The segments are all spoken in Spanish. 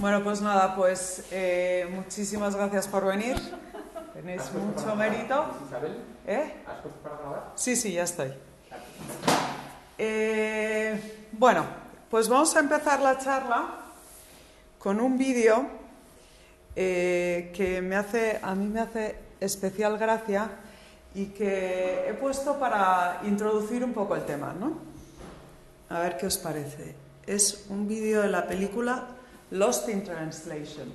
Bueno, pues nada, pues eh, muchísimas gracias por venir. Tenéis mucho mérito. ¿Eh? Sí, sí, ya estoy. Eh, bueno, pues vamos a empezar la charla con un vídeo eh, que me hace, a mí me hace especial gracia y que he puesto para introducir un poco el tema, ¿no? A ver qué os parece. Es un vídeo de la película Lost in Translation.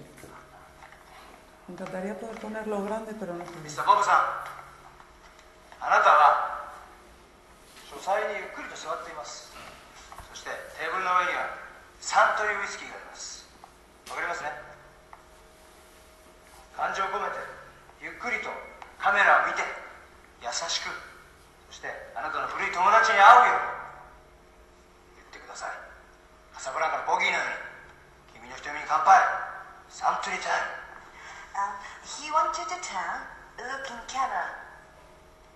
Me encantaría poder ponerlo grande, pero no ミスターボブさんあなたは書斎にゆっくりと座っていますそしてテーブルの上にはサントリーウイスキーがありますわかりますね感情を込めてゆっくりとカメラを見て優しくそしてあなたの古い友達に会うように言ってくださいカサブランカのボギーのように Um, he wants you to turn, look in camera.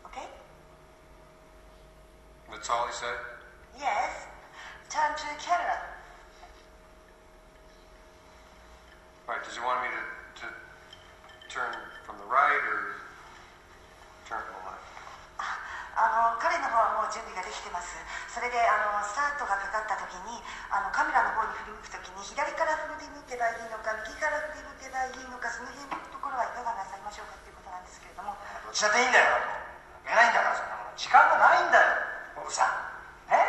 Okay? That's all he said? Yes. Turn to the camera. Right, does he want me to, to turn from the right or turn from the left? あの彼の方はもう準備ができてます。それであのスタートがかかった時にあのカメラの方に振り向く時に左から振り向けばいいのか右から振り向けばいいのかその辺のところはいかがなさいましょうかということなんですけれども。どっちだっていいんだよ。いけないんだからそんなもの時間がないんだよボブさん。え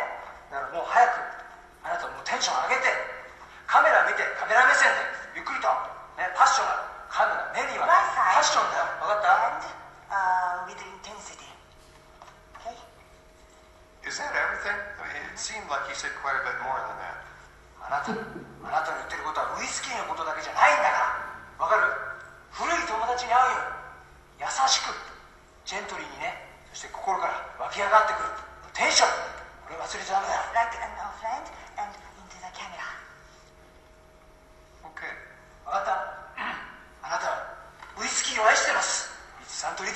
だからもう早くあなたもうテンション上げてカメラ見てカメラ目線でゆっくりと、ね、パッションがカメラ目にはパッションだよ。分かった？That everything? I mean, it seemed like he said quite a bit more than that. あなたあなたの言ってることはウイスキーのことだけじゃないんだから。わかる？古い友達に会うよ。優しく。ジェントリーにね。そして心から湧き上がってくる。テンション。これ忘れちゃダメだ。よ Like an old friend and into the camera. Okay. 分かった。あなたはウイスキーを愛してます。サントリ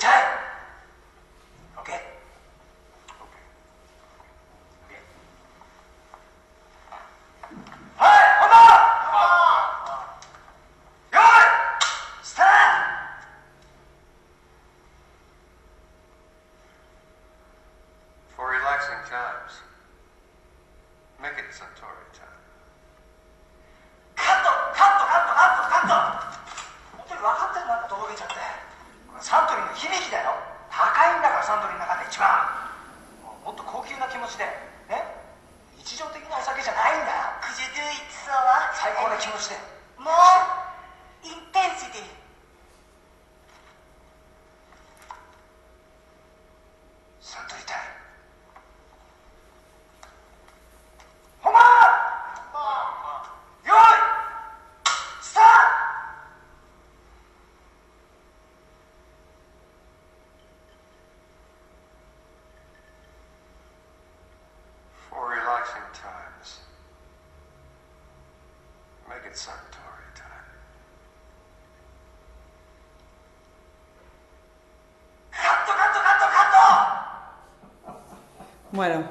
Bueno,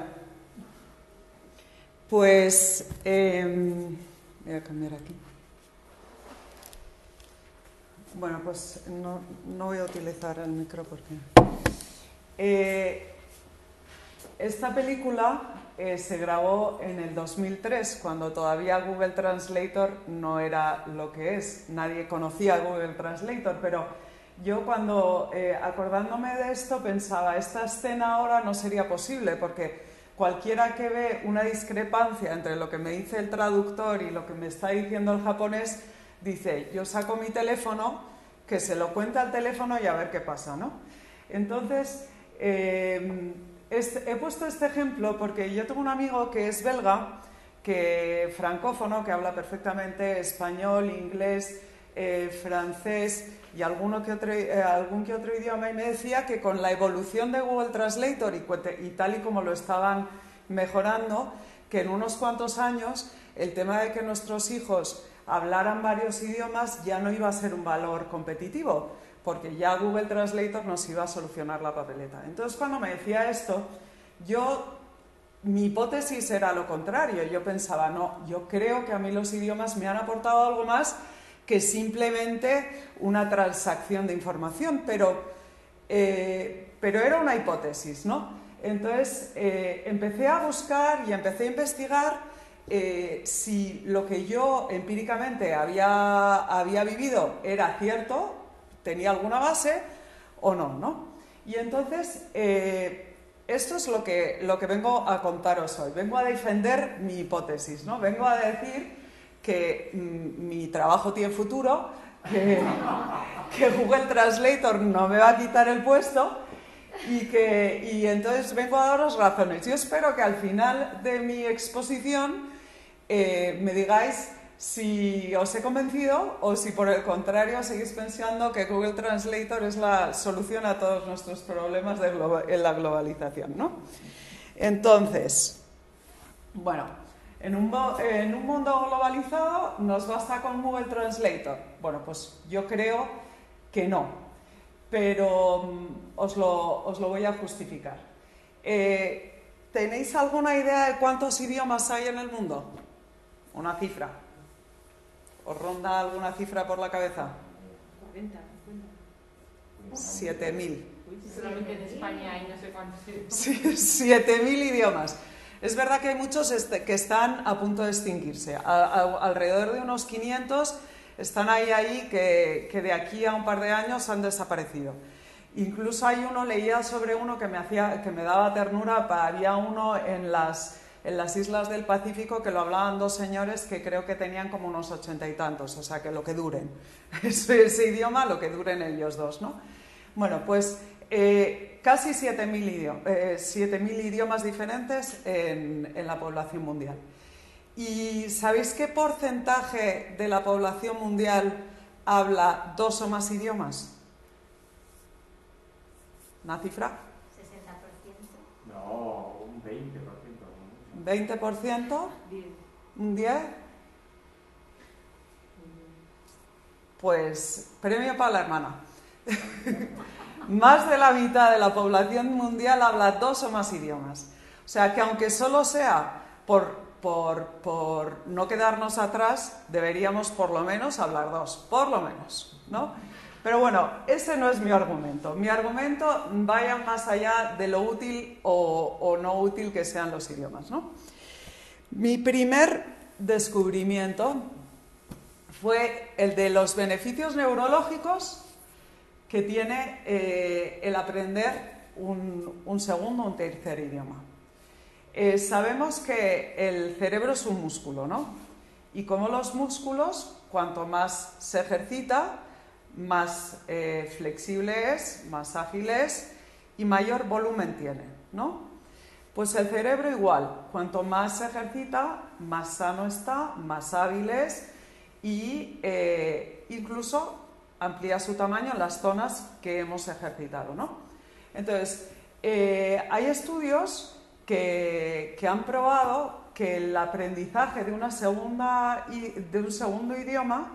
pues em, voy a cambiar aquí. Bueno, pues no, no voy a utilizar el micro porque... Eh, esta película eh, se grabó en el 2003, cuando todavía Google Translator no era lo que es. Nadie conocía Google Translator, pero yo cuando, eh, acordándome de esto, pensaba, esta escena ahora no sería posible, porque cualquiera que ve una discrepancia entre lo que me dice el traductor y lo que me está diciendo el japonés, dice, yo saco mi teléfono, que se lo cuenta al teléfono y a ver qué pasa, ¿no? Entonces, este- he puesto este ejemplo porque yo tengo un amigo que es belga que francófono, que habla perfectamente español, inglés, eh, francés y alguno que otro, eh, algún que otro idioma, y me decía que con la evolución de Google Translator y, y tal y como lo estaban mejorando, que en unos cuantos años el tema de que nuestros hijos hablaran varios idiomas ya no iba a ser un valor competitivo, porque ya Google Translator nos iba a solucionar la papeleta. Entonces, cuando me decía esto, yo, mi hipótesis era lo contrario. Yo pensaba, no, yo creo que a mí los idiomas me han aportado algo más que simplemente una transacción de información, pero, eh, pero era una hipótesis, ¿no? Entonces eh, empecé a buscar y empecé a investigar eh, si lo que yo empíricamente había, había vivido era cierto, tenía alguna base o no, ¿no? Y entonces esto es lo que, lo que vengo a contaros hoy. Vengo a defender mi hipótesis, ¿no? Vengo a decir que mm, mi trabajo tiene futuro, que, Google Translator no me va a quitar el puesto y que y entonces vengo a daros razones. Yo espero que al final de mi exposición eh, me digáis si os he convencido o si por el contrario seguís pensando que Google Translator es la solución a todos nuestros problemas de en la globalización. ¿no? Entonces, bueno, en un, mundo globalizado nos basta con Google Translator. Bueno, pues yo creo que no, pero mm, os, lo, voy a justificar. Eh, ¿Tenéis alguna idea de cuántos idiomas hay en el mundo? Una cifra. ¿Os ronda alguna cifra por la cabeza? 40, 50. 7.000. Solamente en España hay no sé cuántos. Sí, 7.000 idiomas. Es verdad que hay muchos este, que están a punto de extinguirse. alrededor de unos 500 están ahí, ahí que, de aquí a un par de años han desaparecido. Incluso hay uno, leía sobre uno que me, hacía, que me daba ternura, había uno en las, en las islas del Pacífico que lo hablaban dos señores que creo que tenían como unos ochenta y tantos, o sea que lo que duren, ese, ese idioma, lo que duren ellos dos, ¿no? Bueno, pues eh, casi 7.000 eh, idiomas diferentes en, la población mundial. ¿Y sabéis qué porcentaje de la población mundial habla dos o más idiomas? ¿Una cifra? 60%. No, un 20%. ¿20%? ¿Un 10%? Pues premio para la hermana. más de la mitad de la población mundial habla dos o más idiomas. O sea que aunque solo sea por, por, no quedarnos atrás, deberíamos por lo menos hablar dos, por lo menos, ¿no? Pero bueno, ese no es mi argumento. Mi argumento vaya más allá de lo útil o, o no útil que sean los idiomas, ¿no? Mi primer descubrimiento fue el de los beneficios neurológicos que tiene eh, el aprender un, segundo o un tercer idioma. Eh, sabemos que el cerebro es un músculo, ¿no? Y como los músculos, cuanto más se ejercita, más eh, flexible es, más ágil es y mayor volumen tiene, ¿no? Pues el cerebro igual, cuanto más se ejercita, más sano está, más hábil es y incluso amplía su tamaño en las zonas que hemos ejercitado. ¿no? Entonces, eh, hay estudios que, han probado que el aprendizaje de, una segunda, de un segundo idioma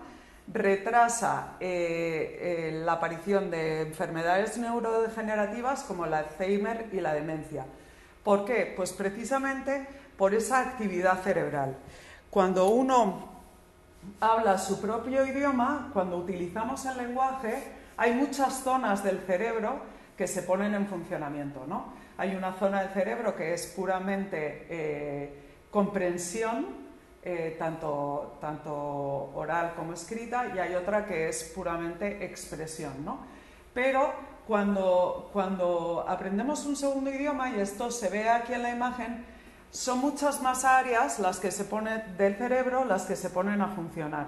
retrasa eh, eh, la aparición de enfermedades neurodegenerativas como el Alzheimer y la demencia. ¿Por qué? Pues precisamente por esa actividad cerebral. Cuando uno habla su propio idioma, cuando utilizamos el lenguaje, hay muchas zonas del cerebro que se ponen en funcionamiento. ¿no? Hay una zona del cerebro que es puramente eh, comprensión, eh, tanto, tanto, oral como escrita, y hay otra que es puramente expresión. ¿no? Pero cuando, cuando aprendemos un segundo idioma, y esto se ve aquí en la imagen, son muchas más áreas las que se ponen del cerebro las que se ponen a funcionar,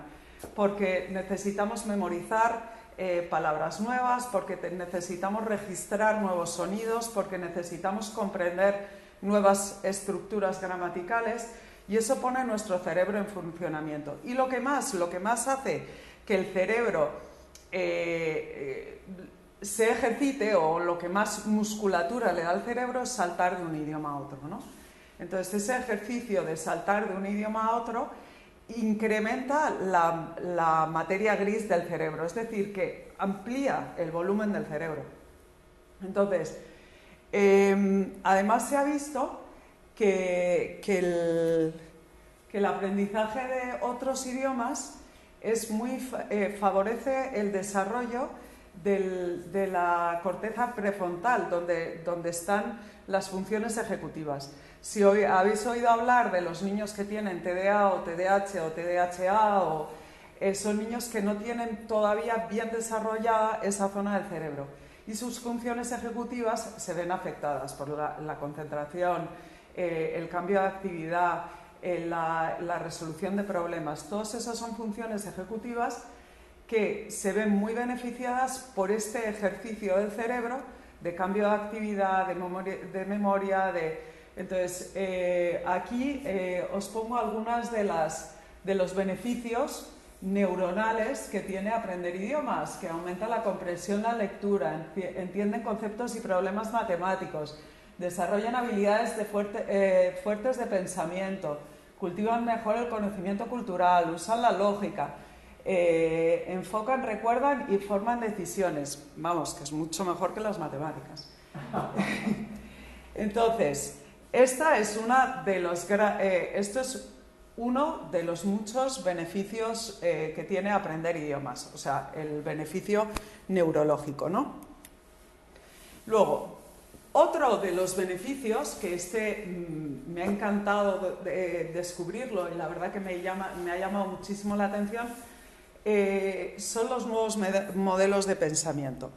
porque necesitamos memorizar eh, palabras nuevas, porque necesitamos registrar nuevos sonidos, porque necesitamos comprender nuevas estructuras gramaticales Y eso pone nuestro cerebro en funcionamiento. Y lo que más, lo que más hace que el cerebro eh, eh, se ejercite o lo que más musculatura le da al cerebro es saltar de un idioma a otro. ¿no? Entonces ese ejercicio de saltar de un idioma a otro incrementa la, materia gris del cerebro, es decir, que amplía el volumen del cerebro. Entonces, eh, además se ha visto que, que, el, que, el, aprendizaje de otros idiomas es muy, eh, favorece el desarrollo de la corteza prefrontal, donde, donde, están las funciones ejecutivas. Si hoy habéis oído hablar de los niños que tienen TDA o TDAH o TDAHA, o, eh, son niños que no tienen todavía bien desarrollada esa zona del cerebro y sus funciones ejecutivas se ven afectadas por la, la concentración, eh, el cambio de actividad, eh, la, la, resolución de problemas. Todas esas son funciones ejecutivas que se ven muy beneficiadas por este ejercicio del cerebro de cambio de actividad, de memoria. De memoria de... Entonces, eh, aquí eh, os pongo algunas de, las, de los beneficios neuronales que tiene aprender idiomas, que aumenta la comprensión, la lectura, entienden conceptos y problemas matemáticos, desarrollan habilidades de fuerte, eh, fuertes de pensamiento, cultivan mejor el conocimiento cultural, usan la lógica, eh, enfocan, recuerdan y forman decisiones. Vamos, que es mucho mejor que las matemáticas. Entonces, esta es una de los eh, esto es uno de los muchos beneficios eh, que tiene aprender idiomas, o sea, el beneficio neurológico, ¿no? Luego, otro de los beneficios, que este mmm, me ha encantado de, de descubrirlo y la verdad que me, llama, me ha llamado muchísimo la atención, eh, son los nuevos modelos de pensamiento.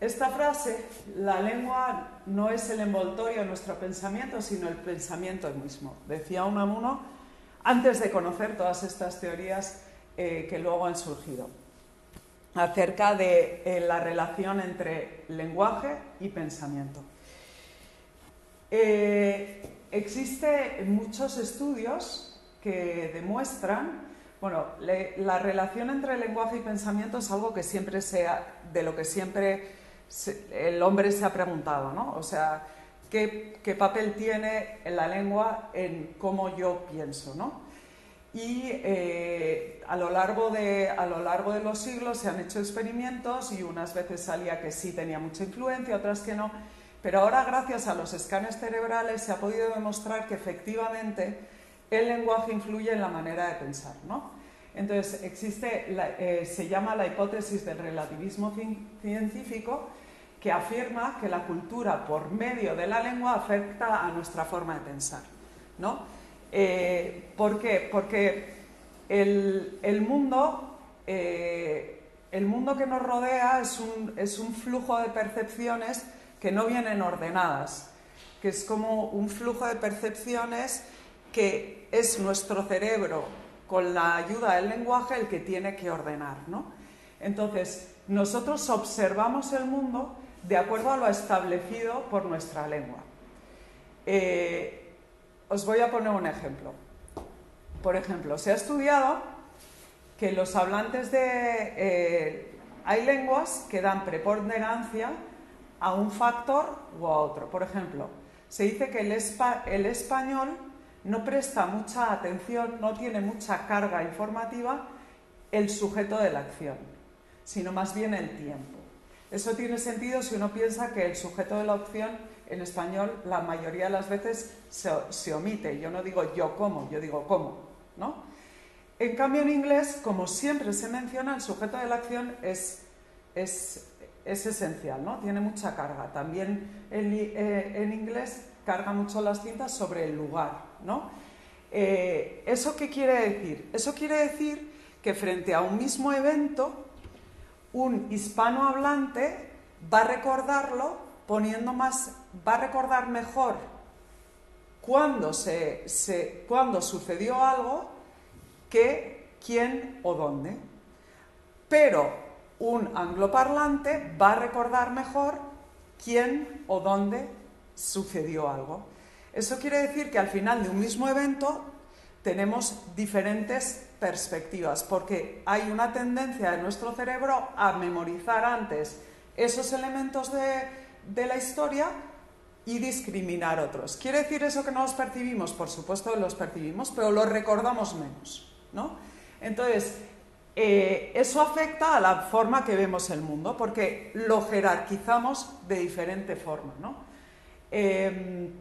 Esta frase, la lengua no es el envoltorio de nuestro pensamiento, sino el pensamiento mismo. Decía Unamuno antes de conocer todas estas teorías eh, que luego han surgido acerca de eh, la relación entre lenguaje y pensamiento. Eh, Existen muchos estudios que demuestran, bueno, la relación entre lenguaje y pensamiento es algo que siempre sea, de lo que siempre el hombre se ha preguntado, ¿no? O sea, ¿qué, ¿qué, papel tiene la lengua en cómo yo pienso, ¿no? Y eh, a, lo largo de, a lo largo de los siglos se han hecho experimentos y unas veces salía que sí tenía mucha influencia, otras que no. Pero ahora, gracias a los escanes cerebrales, se ha podido demostrar que efectivamente el lenguaje influye en la manera de pensar. ¿no? Entonces, existe, eh, se llama la hipótesis del relativismo científico, que afirma que la cultura por medio de la lengua afecta a nuestra forma de pensar. ¿no? Eh, ¿Por qué? Porque el, el mundo, eh, el mundo que nos rodea es un, es un flujo de percepciones que no vienen ordenadas, que es como un flujo de percepciones que es nuestro cerebro con la ayuda del lenguaje el que tiene que ordenar. ¿no? Entonces, nosotros observamos el mundo de acuerdo a lo establecido por nuestra lengua. Eh, os voy a poner un ejemplo. Por ejemplo, se ha estudiado que los hablantes de... Eh, hay lenguas que dan preponderancia a un factor o a otro. Por ejemplo, se dice que el, espa el español no presta mucha atención, no tiene mucha carga informativa el sujeto de la acción, sino más bien el tiempo. Eso tiene sentido si uno piensa que el sujeto de la opción en español la mayoría de las veces se, se omite. Yo no digo yo como, yo digo cómo, ¿no? En cambio en inglés, como siempre se menciona, el sujeto de la acción es, es es esencial, ¿no? Tiene mucha carga. También en, eh, en inglés carga mucho las cintas sobre el lugar, ¿no? Eh, ¿Eso qué quiere decir? Eso quiere decir que frente a un mismo evento, un hispanohablante va a recordarlo poniendo más, va a recordar mejor cuándo, se, se, sucedió algo que quién o dónde. Pero un angloparlante va a recordar mejor quién o dónde sucedió algo. Eso quiere decir que al final de un mismo evento tenemos diferentes perspectivas, porque hay una tendencia de nuestro cerebro a memorizar antes esos elementos de, de la historia y discriminar otros. ¿Quiere decir eso que no los percibimos? Por supuesto que los percibimos, pero los recordamos menos. ¿no? Entonces, eh, eso afecta a la forma que vemos el mundo, porque lo jerarquizamos de diferente forma. ¿no? Em,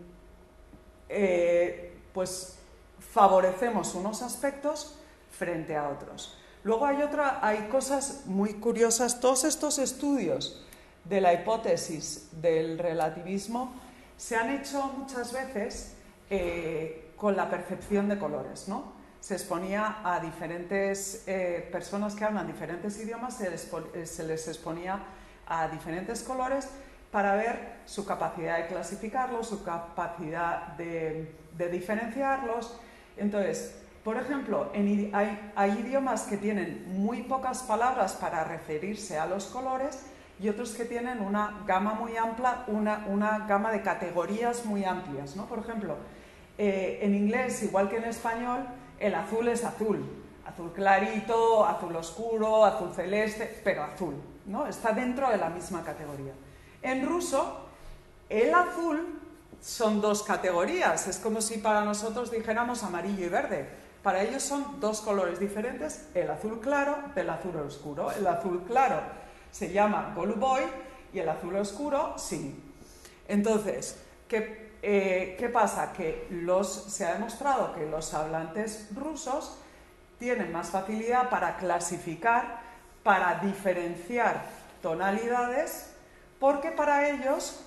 eh, pues favorecemos unos aspectos frente a otros. Luego hay, otra, hay cosas muy curiosas. Todos estos estudios de la hipótesis del relativismo se han hecho muchas veces eh, con la percepción de colores, ¿no? Se exponía a diferentes eh, personas que hablan diferentes idiomas, se les, se les, exponía a diferentes colores para ver su capacidad de clasificarlos, su capacidad de, diferenciarlos. Entonces, por ejemplo, hay idiomas que tienen muy pocas palabras para referirse a los colores y otros que tienen una gama muy amplia, una, una gama de categorías muy amplias. ¿no? Por ejemplo, eh, en inglés, igual que en español, el azul es azul. Azul clarito, azul oscuro, azul celeste, pero azul. ¿no? Está dentro de la misma categoría. En ruso, el azul son dos categorías. Es como si para nosotros dijéramos amarillo y verde. Para ellos son dos colores diferentes, el azul claro del azul oscuro. El azul claro se llama Goluboy y el azul oscuro sí. Entonces, ¿qué, eh, ¿qué pasa? Que se ha demostrado que los hablantes rusos tienen más facilidad para clasificar, para diferenciar tonalidades, porque para ellos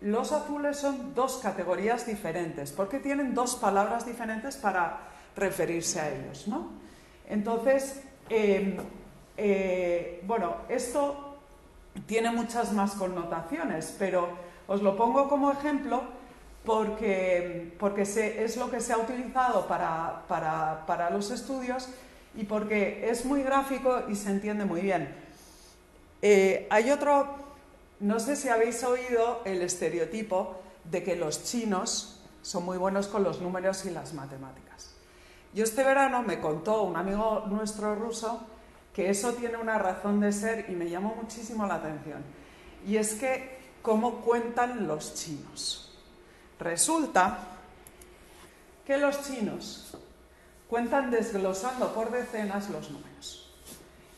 los azules son dos categorías diferentes, porque tienen dos palabras diferentes para referirse a ellos. ¿no? Entonces, em, eh, bueno, esto tiene muchas más connotaciones, pero os lo pongo como ejemplo porque, porque es lo que se ha utilizado para, para, los estudios y porque es muy gráfico y se entiende muy bien. Eh, hay otro, no sé si habéis oído el estereotipo de que los chinos son muy buenos con los números y las matemáticas. Yo este verano me contó un amigo nuestro ruso que eso tiene una razón de ser y me llamó muchísimo la atención. Y es que, ¿cómo cuentan los chinos? Resulta que los chinos cuentan desglosando por decenas los números.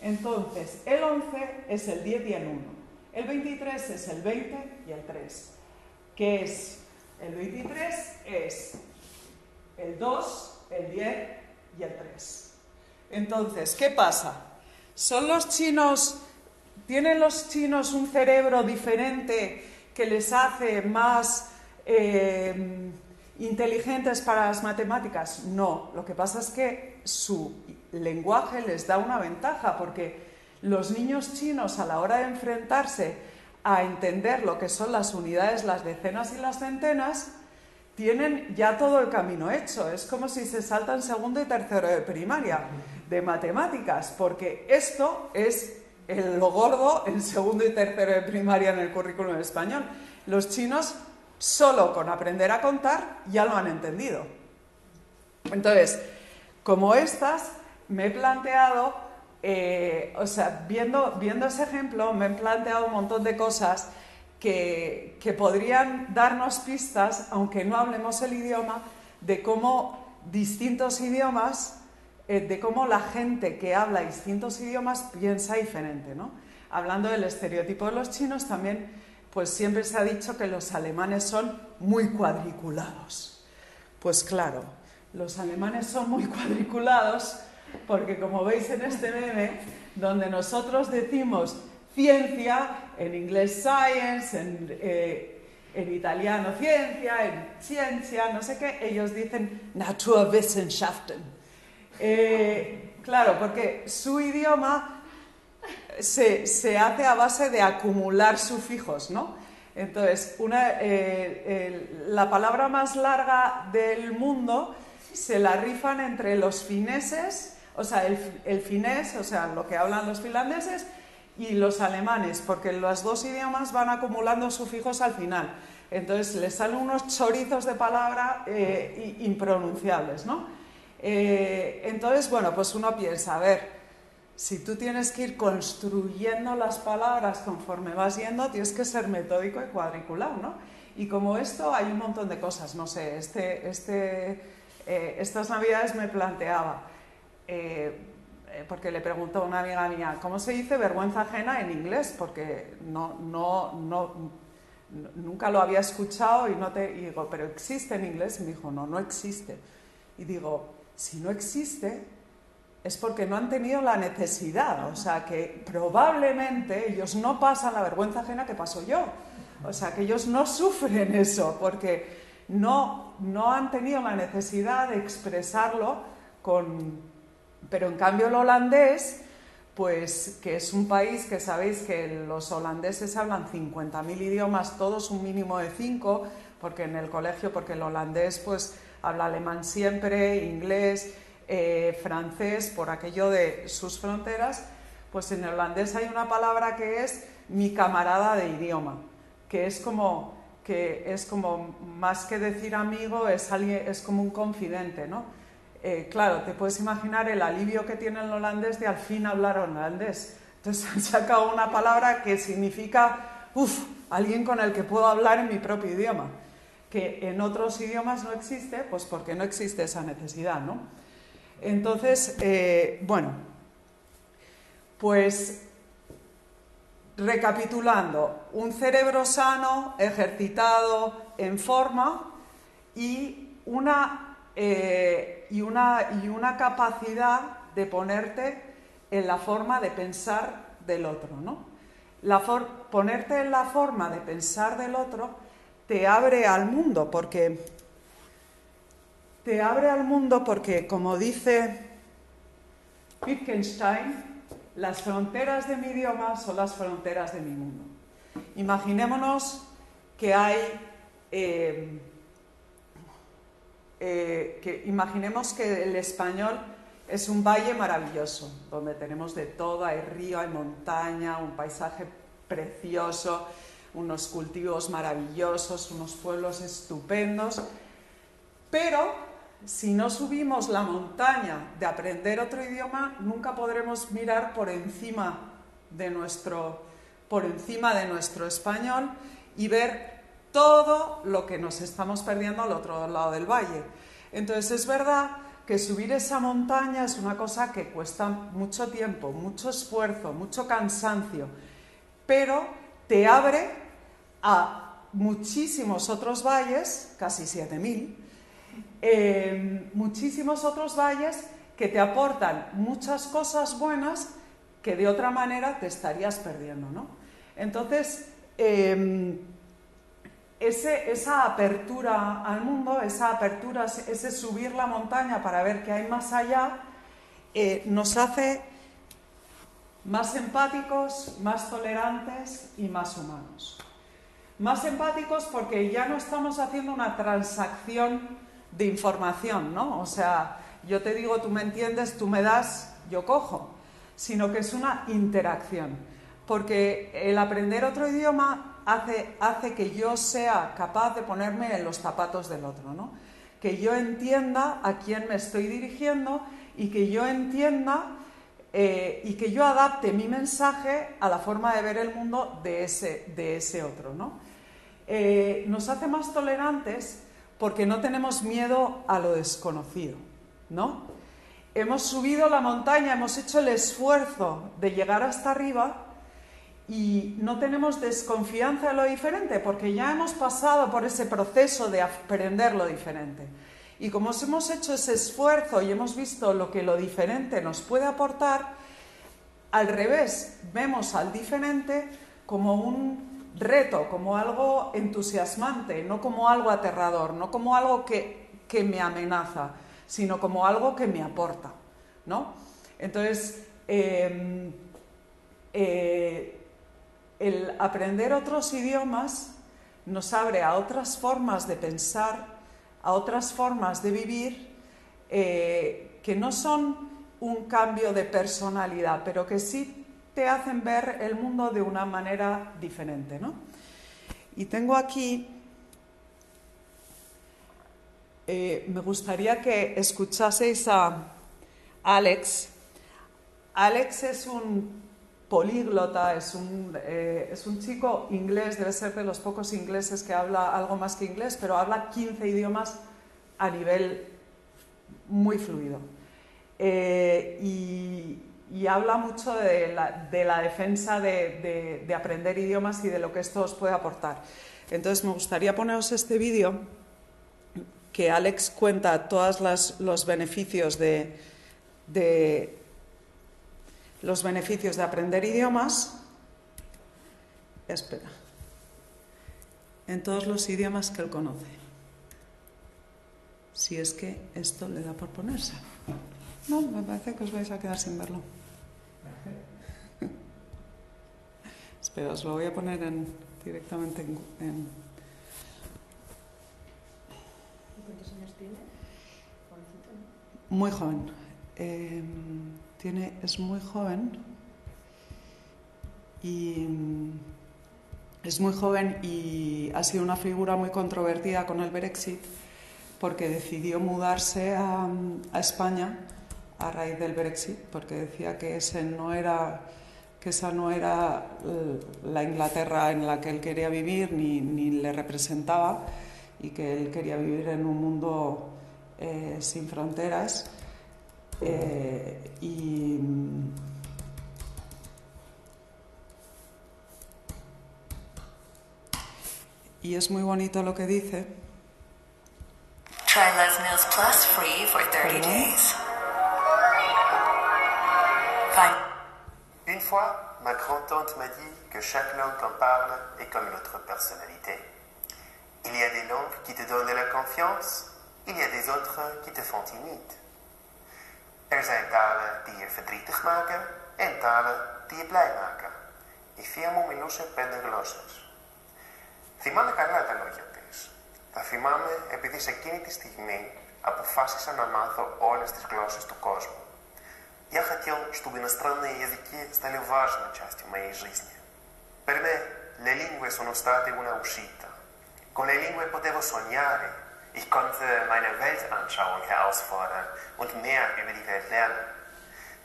Entonces, el 11 es el 10 y el 1. El 23 es el 20 y el 3. ¿Qué es? El 23 es el 2, el 10 y el 3. Entonces, ¿qué pasa? ¿Son los chinos, tienen los chinos un cerebro diferente que les hace más eh, inteligentes para las matemáticas? No, lo que pasa es que su lenguaje les da una ventaja porque los niños chinos a la hora de enfrentarse a entender lo que son las unidades, las decenas y las centenas, tienen ya todo el camino hecho. Es como si se saltan segundo y tercero de primaria de matemáticas, porque esto es el, lo gordo en segundo y tercero de primaria en el currículum español. Los chinos solo con aprender a contar ya lo han entendido. Entonces, como estas, me he planteado, eh, o sea, viendo, viendo ese ejemplo, me he planteado un montón de cosas que, que podrían darnos pistas, aunque no hablemos el idioma, de cómo distintos idiomas eh, de cómo la gente que habla distintos idiomas piensa diferente, ¿no? Hablando del estereotipo de los chinos, también pues siempre se ha dicho que los alemanes son muy cuadriculados. Pues claro, los alemanes son muy cuadriculados porque como veis en este meme, donde nosotros decimos ciencia, en inglés science, en, eh, en italiano ciencia, en ciencia, no sé qué, ellos dicen Naturwissenschaften. Eh, claro, porque su idioma se, hace a base de acumular sufijos, ¿no? Entonces, eh, la palabra más larga del mundo se la rifan entre los fineses, o sea, el, el, finés, o sea, lo que hablan los finlandeses, y los alemanes, porque los dos idiomas van acumulando sufijos al final. Entonces le salen unos chorizos de palabra eh, impronunciables, ¿no? Eh, entonces, bueno, pues uno piensa, a ver, si tú tienes que ir construyendo las palabras conforme vas yendo, tienes que ser metódico y cuadriculado, ¿no? Y como esto hay un montón de cosas, no sé, este, este, eh, estas navidades me planteaba, eh, eh, porque le preguntó a una amiga mía, ¿cómo se dice vergüenza ajena en inglés? Porque no, no, no, nunca lo había escuchado y, no te, digo, ¿pero existe en inglés? Y me dijo, no, no existe. Y digo, si no existe, es porque no han tenido la necesidad, o sea que probablemente ellos no pasan la vergüenza ajena que paso yo, o sea que ellos no sufren eso porque no, no han tenido la necesidad de expresarlo con... Pero en cambio el holandés, pues que es un país que sabéis que los holandeses hablan 50.000 idiomas, todos un mínimo de 5, porque en el colegio, porque el holandés pues habla alemán siempre, inglés, eh, francés, por aquello de sus fronteras, pues en el holandés hay una palabra que es mi camarada de idioma, que es como, que es como más que decir amigo, es, alguien, es como un confidente, ¿no? Eh, claro, te puedes imaginar el alivio que tiene el holandés de al fin hablar holandés. Entonces han sacado una palabra que significa, uff, alguien con el que puedo hablar en mi propio idioma, que en otros idiomas no existe, pues porque no existe esa necesidad, ¿no? Entonces, eh, bueno, pues recapitulando, un cerebro sano, ejercitado, en forma y una, eh, y una, y una capacidad de ponerte en la forma de pensar del otro, ¿no? Ponerte en la forma de pensar del otro te abre al mundo, porque te abre al mundo porque, como dice Wittgenstein, las fronteras de mi idioma son las fronteras de mi mundo. Imaginémonos que hay, eh, eh, que imaginemos que el español es un valle maravilloso, donde tenemos de todo, hay río, hay montaña, un paisaje precioso, unos cultivos maravillosos, unos pueblos estupendos, pero si no subimos la montaña de aprender otro idioma, nunca podremos mirar por encima de nuestro, por encima de nuestro español y ver todo lo que nos estamos perdiendo al otro lado del valle. Entonces es verdad que subir esa montaña es una cosa que cuesta mucho tiempo, mucho esfuerzo, mucho cansancio, pero te abre a muchísimos otros valles, casi 7000, eh, muchísimos otros valles que te aportan muchas cosas buenas que de otra manera te estarías perdiendo, ¿no? Entonces, eh, esa apertura al mundo, esa apertura, ese subir la montaña para ver qué hay más allá, eh, nos hace más empáticos, más tolerantes y más humanos. Más empáticos porque ya no estamos haciendo una transacción de información, ¿no? O sea, yo te digo, tú me entiendes, tú me das, yo cojo, sino que es una interacción. Porque el aprender otro idioma hace, hace que yo sea capaz de ponerme en los zapatos del otro, ¿no? Que yo entienda a quién me estoy dirigiendo y que yo entienda eh, y que yo adapte mi mensaje a la forma de ver el mundo de ese, de ese otro, ¿no? Eh, nos hace más tolerantes porque no tenemos miedo a lo desconocido, ¿no? Hemos subido la montaña, hemos hecho el esfuerzo de llegar hasta arriba y no tenemos desconfianza de lo diferente porque ya hemos pasado por ese proceso de aprender lo diferente. Y como hemos hecho ese esfuerzo y hemos visto lo que lo diferente nos puede aportar, al revés, vemos al diferente como un reto, como algo entusiasmante, no como algo aterrador, no como algo que, que me amenaza, sino como algo que me aporta, ¿no? Entonces, eh, eh, el aprender otros idiomas nos abre a otras formas de pensar, a otras formas de vivir, eh, que no son un cambio de personalidad, pero que sí te hacen ver el mundo de una manera diferente. ¿no? Y tengo aquí eh, me gustaría que escuchaseis a Alex. Alex es un políglota, es un, eh, es un chico inglés, debe ser de los pocos ingleses que habla algo más que inglés, pero habla 15 idiomas a nivel muy fluido. Eh, y, habla mucho de la, de la defensa de, de, de, aprender idiomas y de lo que esto os puede aportar. Entonces me gustaría poneros este vídeo que Alex cuenta todos los beneficios de, los beneficios de aprender idiomas. Espera. En todos los idiomas que él conoce. Si es que esto le da por ponerse. No, me parece que os vais a quedar sin verlo. Espera, os lo voy a poner en, directamente en, en... ¿Cuántos años tiene? Muy joven. Eh, es muy joven y es muy joven y ha sido una figura muy controvertida con el Brexit porque decidió mudarse a, a España a raíz del Brexit porque decía que ese no era que esa no era la Inglaterra en la que él quería vivir ni, ni le representaba y que él quería vivir en un mundo eh, sin fronteras. Eh, y, y es muy bonito lo que dice. Try Les Meals Plus free for 30 days. Fine. Une fois, ma grand-tante m'a dit que chaque langue qu'on parle est comme une autre personnalité. Il y a des langues qui te donnent de la confiance, il y a des autres qui te font timide. Er zijn talen die je verdrietig maken en talen die je blij maken. Η θεία μου μιλούσε πέντε γλώσσες. Θυμάμαι καλά τα λόγια της. Τα θυμάμαι επειδή σε εκείνη τη στιγμή αποφάσισα να μάθω όλες τις γλώσσες του κόσμου. Я хотел, чтобы иностранные языки стали важной частью моей жизни. Per me, le lingue sono state una uscita. Con le lingue potevo sognare. Ich konnte meine Weltanschauung herausfordern und mehr über die Welt lernen.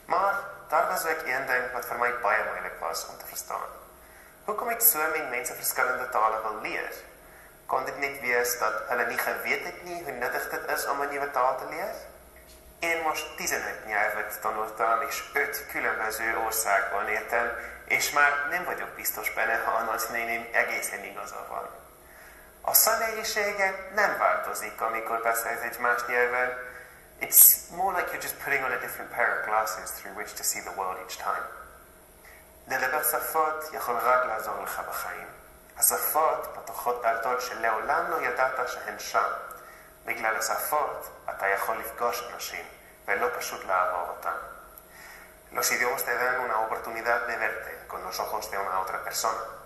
Maar daar was ook een ding wat vir my baie moeilik was om te verstaan. Hoekom ek so min mense verskillende tale wil leer? Kon dit net wees dat hulle nie geweet het nie hoe nuttig dit is om 'n nuwe taal te leer? Én most 15 nyelvet tanultam, és 5 különböző országban éltem, és már nem vagyok biztos benne, ha a nagynéném egészen igaza van. A személyisége nem változik, amikor beszélsz egy más nyelven. It's more like you're just putting on a different pair of glasses through which to see the world each time. לדבר שפות יכול רק לעזור לך בחיים. השפות פתוחות דלתות שלעולם לא ידעת שהן שם. בגלל השפות אתה יכול לפגוש אנשים ולא פשוט לעבור אותם. Los idiomas te dan una oportunidad de verte con los ojos de una otra persona.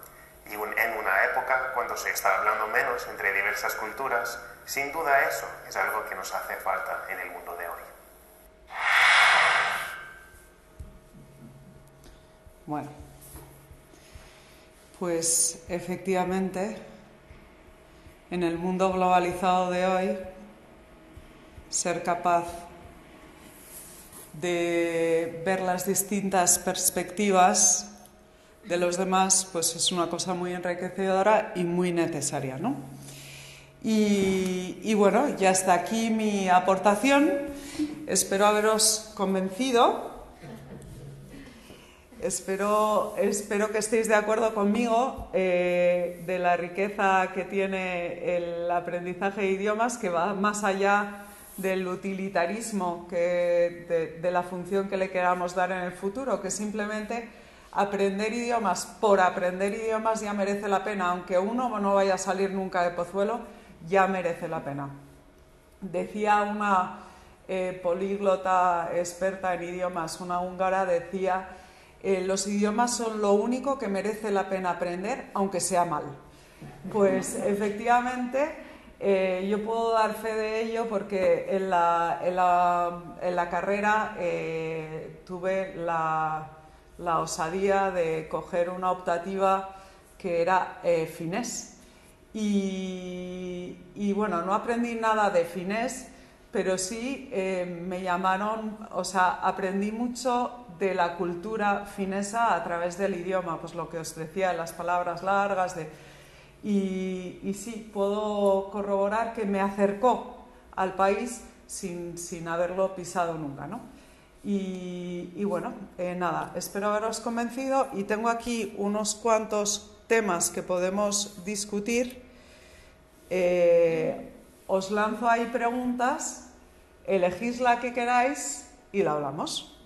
Y un, en una época cuando se está hablando menos entre diversas culturas, sin duda eso es algo que nos hace falta en el mundo de hoy. Bueno, pues efectivamente, en el mundo globalizado de hoy, ser capaz de ver las distintas perspectivas de los demás, pues es una cosa muy enriquecedora y muy necesaria, ¿no? Y, y, bueno, ya está aquí mi aportación. Espero haberos convencido. Espero, espero que estéis de acuerdo conmigo eh, de la riqueza que tiene el aprendizaje de idiomas, que va más allá del utilitarismo, que, de, de la función que le queramos dar en el futuro, que simplemente aprender idiomas por aprender idiomas ya merece la pena, aunque uno no vaya a salir nunca de Pozuelo, ya merece la pena. Decía una eh, políglota experta en idiomas, una húngara, decía, eh, los idiomas son lo único que merece la pena aprender, aunque sea mal. Pues efectivamente, eh, yo puedo dar fe de ello porque en la, en la, en la carrera tuve la la osadía de coger una optativa que era eh, finés. Y, bueno, no aprendí nada de finés, pero sí eh, me llamaron, o sea, aprendí mucho de la cultura finesa a través del idioma, pues lo que os decía, las palabras largas, de, y, y sí, puedo corroborar que me acercó al país sin, sin haberlo pisado nunca, ¿no? Y, bueno, eh, nada, espero haberos convencido y tengo aquí unos cuantos temas que podemos discutir. Eh, os lanzo ahí preguntas, elegís la que queráis y la hablamos.